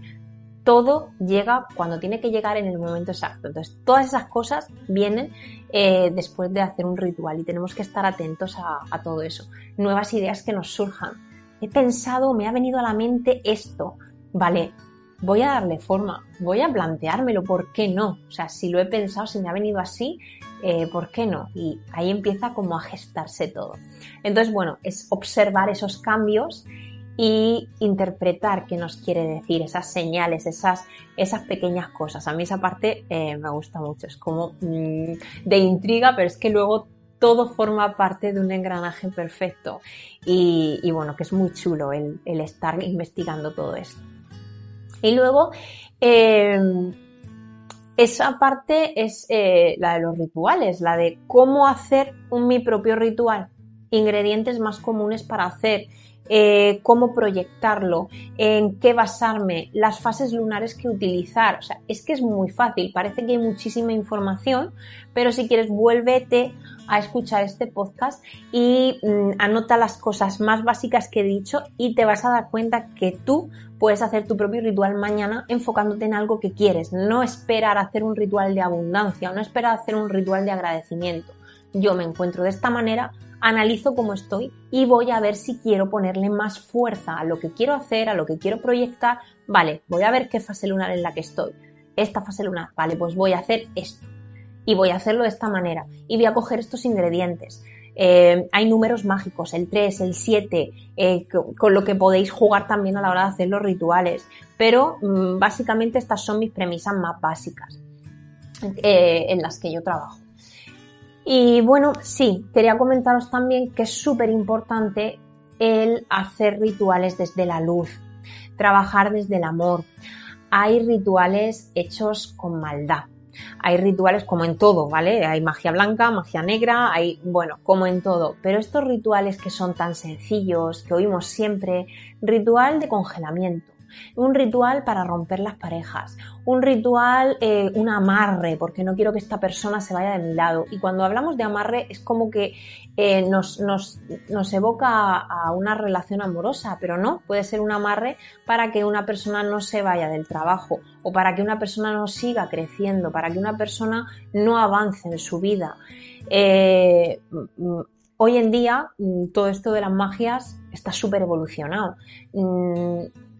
todo llega cuando tiene que llegar en el momento exacto. Entonces, todas esas cosas vienen eh, después de hacer un ritual y tenemos que estar atentos a, todo eso. Nuevas ideas que nos surjan. He pensado, me ha venido a la mente esto. Vale, voy a darle forma, voy a planteármelo, ¿por qué no? O sea, si lo he pensado, si me ha venido así, eh, ¿por qué no? Y ahí empieza como a gestarse todo. Entonces, bueno, es observar esos cambios y interpretar qué nos quiere decir, esas señales, esas, esas pequeñas cosas. A mí esa parte eh, me gusta mucho, es como mm, de intriga, pero es que luego todo forma parte de un engranaje perfecto y, bueno, que es muy chulo el, estar investigando todo esto. Y luego, em, esa parte es eh, la de los rituales, la de cómo hacer un, mi propio ritual, ingredientes más comunes para hacer eh, cómo proyectarlo, en qué basarme, las fases lunares que utilizar. O sea, es que es muy fácil, parece que hay muchísima información, pero si quieres, vuélvete a escuchar este podcast y mm, anota las cosas más básicas que he dicho y te vas a dar cuenta que tú puedes hacer tu propio ritual mañana enfocándote en algo que quieres, no esperar a hacer un ritual de abundancia, no esperar a hacer un ritual de agradecimiento. Yo me encuentro de esta manera, analizo cómo estoy y voy a ver si quiero ponerle más fuerza a lo que quiero hacer, a lo que quiero proyectar. Vale, voy a ver qué fase lunar en la que estoy. Esta fase lunar, vale, pues voy a hacer esto. Y voy a hacerlo de esta manera. Y voy a coger estos ingredientes. Eh, hay números mágicos, el 3, el 7, eh, con lo que podéis jugar también a la hora de hacer los rituales. Pero mm, básicamente estas son mis premisas más básicas eh, en las que yo trabajo. Y bueno, sí, quería comentaros también que es súper importante el hacer rituales desde la luz, trabajar desde el amor. Hay rituales hechos con maldad. Hay rituales como en todo, ¿vale? Hay magia blanca, magia negra, hay, bueno, como en todo. Pero estos rituales que son tan sencillos, que oímos siempre, ritual de congelamiento, un ritual para romper las parejas, un ritual, eh, un amarre, porque no quiero que esta persona se vaya de mi lado. Y cuando hablamos de amarre es como que eh, nos, evoca a una relación amorosa, pero no, puede ser un amarre para que una persona no se vaya del trabajo o para que una persona no siga creciendo, para que una persona no avance en su vida. Eh, mm, hoy en día mm, todo esto de las magias está súper evolucionado.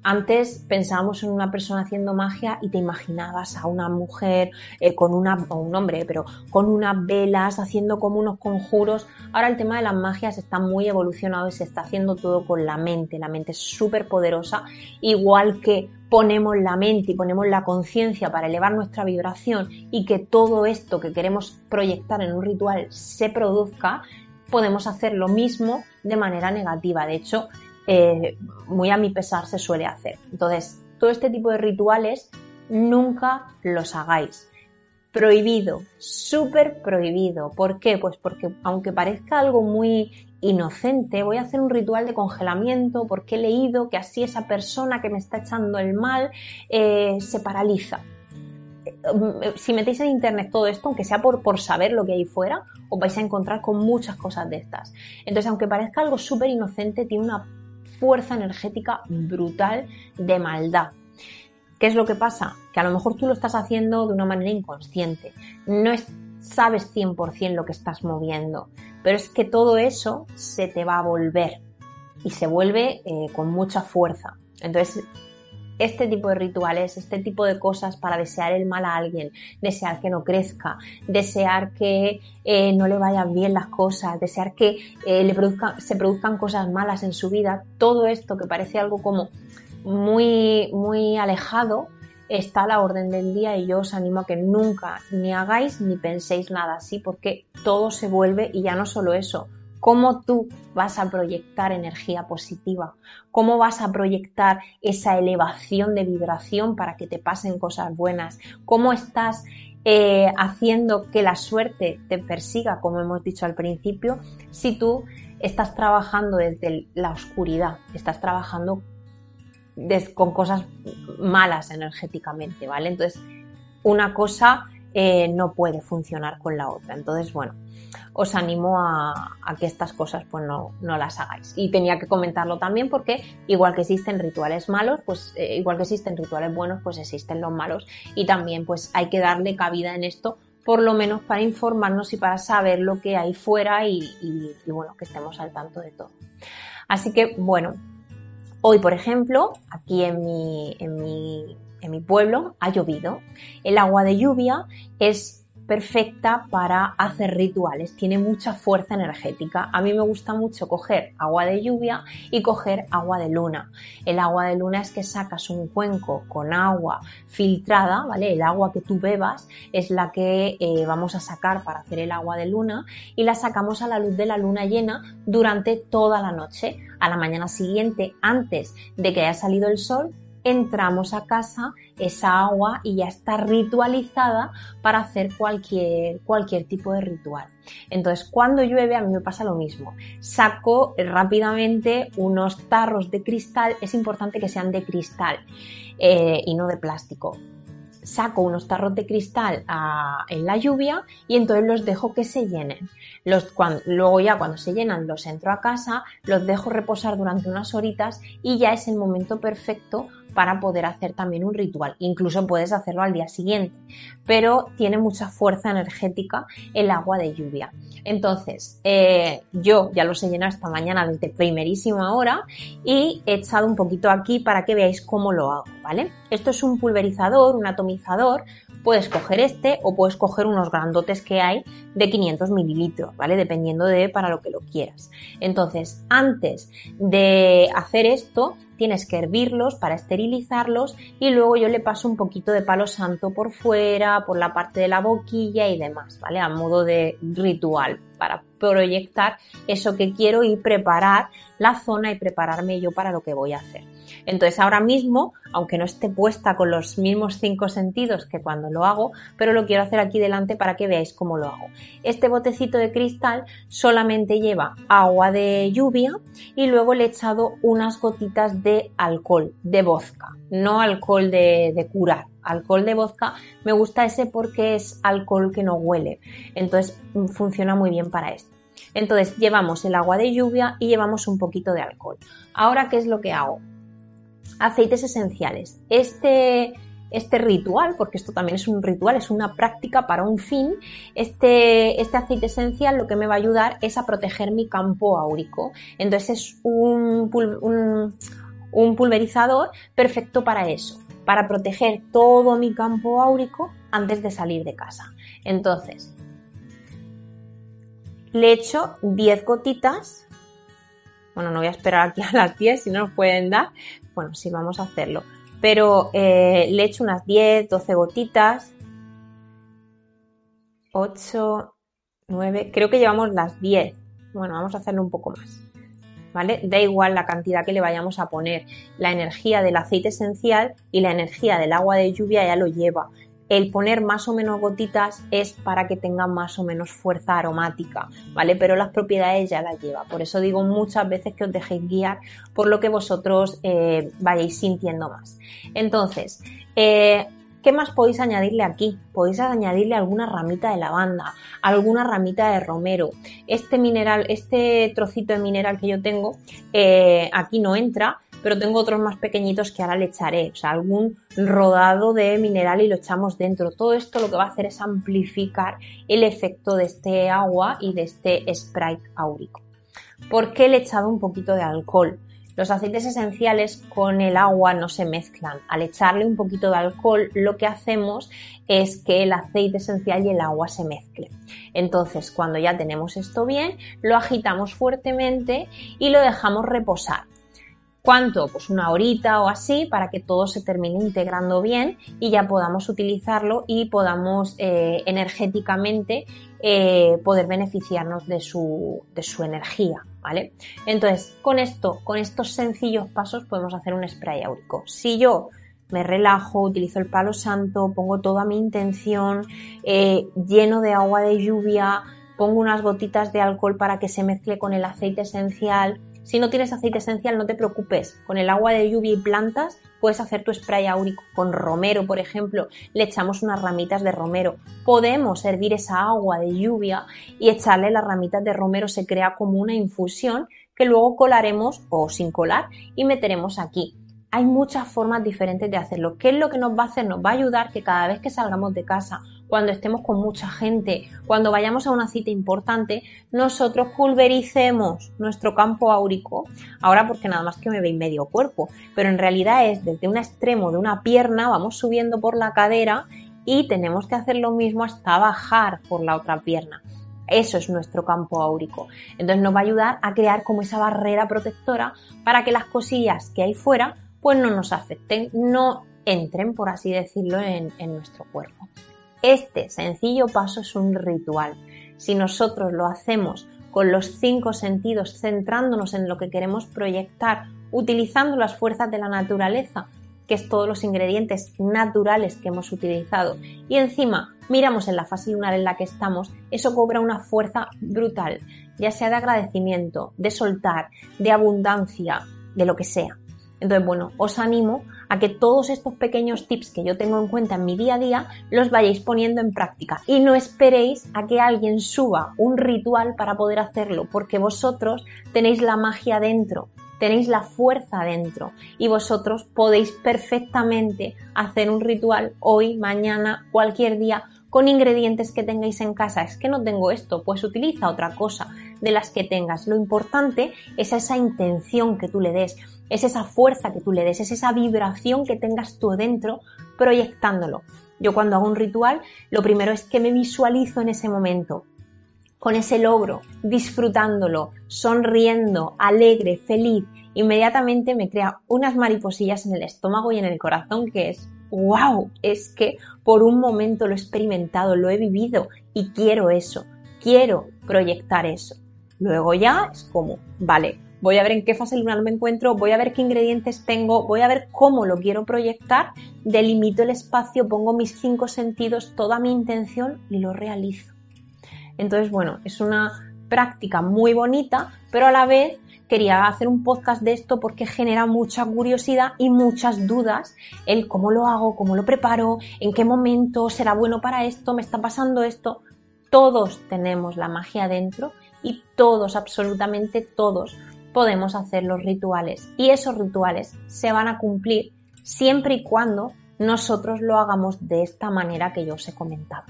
Antes pensábamos en una persona haciendo magia y te imaginabas a una mujer eh, con una, o un hombre, pero con unas velas, haciendo como unos conjuros. Ahora el tema de las magias está muy evolucionado y se está haciendo todo con la mente. La mente es súper poderosa, igual que ponemos la mente y ponemos la conciencia para elevar nuestra vibración y que todo esto que queremos proyectar en un ritual se produzca, podemos hacer lo mismo de manera negativa. De hecho, eh, muy a mi pesar se suele hacer. Entonces, todo este tipo de rituales nunca los hagáis. Prohibido, súper prohibido. ¿Por qué? Pues porque aunque parezca algo muy inocente, voy a hacer un ritual de congelamiento porque he leído que así esa persona que me está echando el mal eh, se paraliza. Eh, si metéis en internet todo esto, aunque sea por, por saber lo que hay fuera, os vais a encontrar con muchas cosas de estas. Entonces, aunque parezca algo súper inocente, tiene una fuerza energética brutal de maldad. ¿Qué es lo que pasa? Que a lo mejor tú lo estás haciendo de una manera inconsciente. No sabes 100% lo que estás moviendo. Pero es que todo eso se te va a volver. Y se vuelve eh, con mucha fuerza. Entonces este tipo de rituales, este tipo de cosas para desear el mal a alguien, desear que no crezca, desear que eh, no le vayan bien las cosas, desear que eh, se produzcan cosas malas en su vida, todo esto que parece algo como muy, muy alejado, está a la orden del día y yo os animo a que nunca ni hagáis ni penséis nada así porque todo se vuelve y ya no solo eso, cómo tú vas a proyectar energía positiva, cómo vas a proyectar esa elevación de vibración para que te pasen cosas buenas, cómo estás eh, haciendo que la suerte te persiga, como hemos dicho al principio, si tú estás trabajando desde la oscuridad, estás trabajando con cosas malas energéticamente, ¿vale? Entonces, una cosa eh, no puede funcionar con la otra. Entonces, bueno, os animo a, que estas cosas pues no, las hagáis. Y tenía que comentarlo también porque igual que existen rituales malos, pues eh, igual que existen rituales buenos, pues existen los malos. Y también pues hay que darle cabida en esto por lo menos para informarnos y para saber lo que hay fuera y, bueno, que estemos al tanto de todo. Así que bueno, hoy por ejemplo, aquí en mi, en mi, en mi pueblo ha llovido. El agua de lluvia es perfecta para hacer rituales, tiene mucha fuerza energética. A mí me gusta mucho coger agua de lluvia y coger agua de luna. El agua de luna es que sacas un cuenco con agua filtrada, ¿vale? El agua que tú bebas es la que eh, vamos a sacar para hacer el agua de luna y la sacamos a la luz de la luna llena durante toda la noche. A la mañana siguiente, antes de que haya salido el sol, entramos a casa esa agua y ya está ritualizada para hacer cualquier, cualquier tipo de ritual. Entonces, cuando llueve a mí me pasa lo mismo. Saco rápidamente unos tarros de cristal, es importante que sean de cristal eh, y no de plástico saco unos tarros de cristal en la lluvia y entonces los dejo que se llenen. Los, luego ya cuando se llenan los entro a casa, los dejo reposar durante unas horitas y ya es el momento perfecto para poder hacer también un ritual. Incluso puedes hacerlo al día siguiente, pero tiene mucha fuerza energética el agua de lluvia. Entonces, eh, yo ya los he llenado esta mañana desde primerísima hora y he echado un poquito aquí para que veáis cómo lo hago, ¿vale? Esto es un pulverizador, un atomizador, puedes coger este o puedes coger unos grandotes que hay de 500 mililitros, ¿vale? Dependiendo de para lo que lo quieras. Entonces, antes de hacer esto, tienes que hervirlos para esterilizarlos y luego yo le paso un poquito de palo santo por fuera, por la parte de la boquilla y demás, ¿vale? A modo de ritual para proyectar eso que quiero y preparar la zona y prepararme yo para lo que voy a hacer. Entonces ahora mismo, aunque no esté puesta con los mismos cinco sentidos que cuando lo hago, pero lo quiero hacer aquí delante para que veáis cómo lo hago. Este botecito de cristal solamente lleva agua de lluvia y luego le he echado unas gotitas de alcohol, de vodka, no alcohol de, de curar, alcohol de vodka, me gusta ese porque es alcohol que no huele. Entonces funciona muy bien para esto. Entonces llevamos el agua de lluvia y llevamos un poquito de alcohol. Ahora, ¿qué es lo que hago? Aceites esenciales. Este, este ritual, porque esto también es un ritual, es una práctica para un fin, este, este aceite esencial lo que me va a ayudar es a proteger mi campo áurico. Entonces es un, un pulverizador perfecto para eso, para proteger todo mi campo áurico antes de salir de casa. Entonces, le echo 10 gotitas. Bueno, no voy a esperar aquí a las 10 si no nos pueden dar. Bueno, sí, vamos a hacerlo. Pero eh, le echo unas 10, 12 gotitas. 8, 9, creo que llevamos las 10. Bueno, vamos a hacerlo un poco más. ¿Vale? Da igual la cantidad que le vayamos a poner. La energía del aceite esencial y la energía del agua de lluvia ya lo lleva el poner más o menos gotitas es para que tenga más o menos fuerza aromática, ¿vale? Pero las propiedades ya las lleva. Por eso digo muchas veces que os dejéis guiar por lo que vosotros eh, vayáis sintiendo más. Entonces, eh, ¿Qué más podéis añadirle aquí? Podéis añadirle alguna ramita de lavanda, alguna ramita de romero. Este mineral, este trocito de mineral que yo tengo, eh, aquí no entra, pero tengo otros más pequeñitos que ahora le echaré, o sea, algún rodado de mineral y lo echamos dentro. Todo esto lo que va a hacer es amplificar el efecto de este agua y de este sprite áurico. ¿Por qué le he echado un poquito de alcohol? Los aceites esenciales con el agua no se mezclan. Al echarle un poquito de alcohol, lo que hacemos es que el aceite esencial y el agua se mezclen. Entonces, cuando ya tenemos esto bien, lo agitamos fuertemente y lo dejamos reposar. ¿Cuánto? Pues una horita o así para que todo se termine integrando bien y ya podamos utilizarlo y podamos eh, energéticamente eh, poder beneficiarnos de su, de su energía, ¿vale? Entonces, con esto, con estos sencillos pasos podemos hacer un spray áurico. Si yo me relajo, utilizo el palo santo, pongo toda mi intención, eh, lleno de agua de lluvia, pongo unas gotitas de alcohol para que se mezcle con el aceite esencial, Si no tienes aceite esencial, no te preocupes. Con el agua de lluvia y plantas puedes hacer tu spray áurico. Con romero, por ejemplo, le echamos unas ramitas de romero. Podemos hervir esa agua de lluvia y echarle las ramitas de romero. Se crea como una infusión que luego colaremos o sin colar y meteremos aquí hay muchas formas diferentes de hacerlo. ¿Qué es lo que nos va a hacer? Nos va a ayudar que cada vez que salgamos de casa, cuando estemos con mucha gente, cuando vayamos a una cita importante, nosotros pulvericemos nuestro campo áurico. Ahora porque nada más que me veis medio cuerpo, pero en realidad es desde un extremo de una pierna, vamos subiendo por la cadera y tenemos que hacer lo mismo hasta bajar por la otra pierna. Eso es nuestro campo áurico. Entonces nos va a ayudar a crear como esa barrera protectora para que las cosillas que hay fuera pues no nos afecten, no entren, por así decirlo, en, en nuestro cuerpo. Este sencillo paso es un ritual. Si nosotros lo hacemos con los cinco sentidos, centrándonos en lo que queremos proyectar, utilizando las fuerzas de la naturaleza, que es todos los ingredientes naturales que hemos utilizado, y encima miramos en la fase lunar en la que estamos, eso cobra una fuerza brutal, ya sea de agradecimiento, de soltar, de abundancia, de lo que sea. Entonces, bueno, os animo a que todos estos pequeños tips que yo tengo en cuenta en mi día a día los vayáis poniendo en práctica y no esperéis a que alguien suba un ritual para poder hacerlo, porque vosotros tenéis la magia dentro, tenéis la fuerza dentro y vosotros podéis perfectamente hacer un ritual hoy, mañana, cualquier día con ingredientes que tengáis en casa. Es que no tengo esto, pues utiliza otra cosa de las que tengas. Lo importante es esa intención que tú le des es esa fuerza que tú le des, es esa vibración que tengas tú dentro proyectándolo. Yo cuando hago un ritual, lo primero es que me visualizo en ese momento, con ese logro, disfrutándolo, sonriendo, alegre, feliz. Inmediatamente me crea unas mariposillas en el estómago y en el corazón que es, wow, es que por un momento lo he experimentado, lo he vivido y quiero eso, quiero proyectar eso. Luego ya es como, vale, voy a ver en qué fase lunar me encuentro, voy a ver qué ingredientes tengo, voy a ver cómo lo quiero proyectar, delimito el espacio, pongo mis cinco sentidos, toda mi intención y lo realizo. Entonces, bueno, es una práctica muy bonita, pero a la vez quería hacer un podcast de esto porque genera mucha curiosidad y muchas dudas el cómo lo hago, cómo lo preparo, en qué momento será bueno para esto, me está pasando esto. Todos tenemos la magia dentro y todos, absolutamente todos, podemos hacer los rituales y esos rituales se van a cumplir siempre y cuando nosotros lo hagamos de esta manera que yo os he comentado.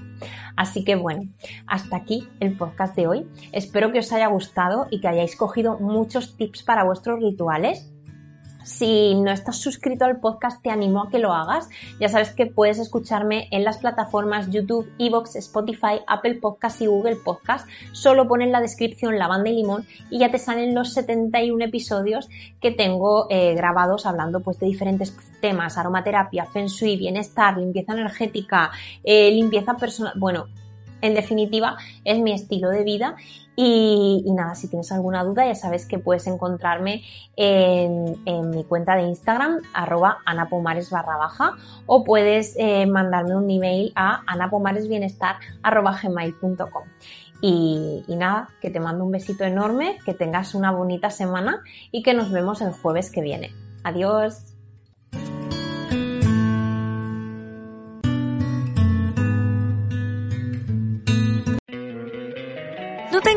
Así que bueno, hasta aquí el podcast de hoy. Espero que os haya gustado y que hayáis cogido muchos tips para vuestros rituales si no estás suscrito al podcast, te animo a que lo hagas. Ya sabes que puedes escucharme en las plataformas YouTube, Evox, Spotify, Apple Podcast y Google Podcast. Solo pon en la descripción lavanda y limón y ya te salen los 71 episodios que tengo eh, grabados hablando pues de diferentes temas, aromaterapia, feng shui, bienestar, limpieza energética, eh, limpieza personal. Bueno, en definitiva, es mi estilo de vida y, nada, si tienes alguna duda ya sabes que puedes encontrarme en, mi cuenta de Instagram, arroba anapomares barra baja, o puedes eh, mandarme un email a anapomaresbienestar. Y, y nada, que te mando un besito enorme, que tengas una bonita semana y que nos vemos el jueves que viene. Adiós.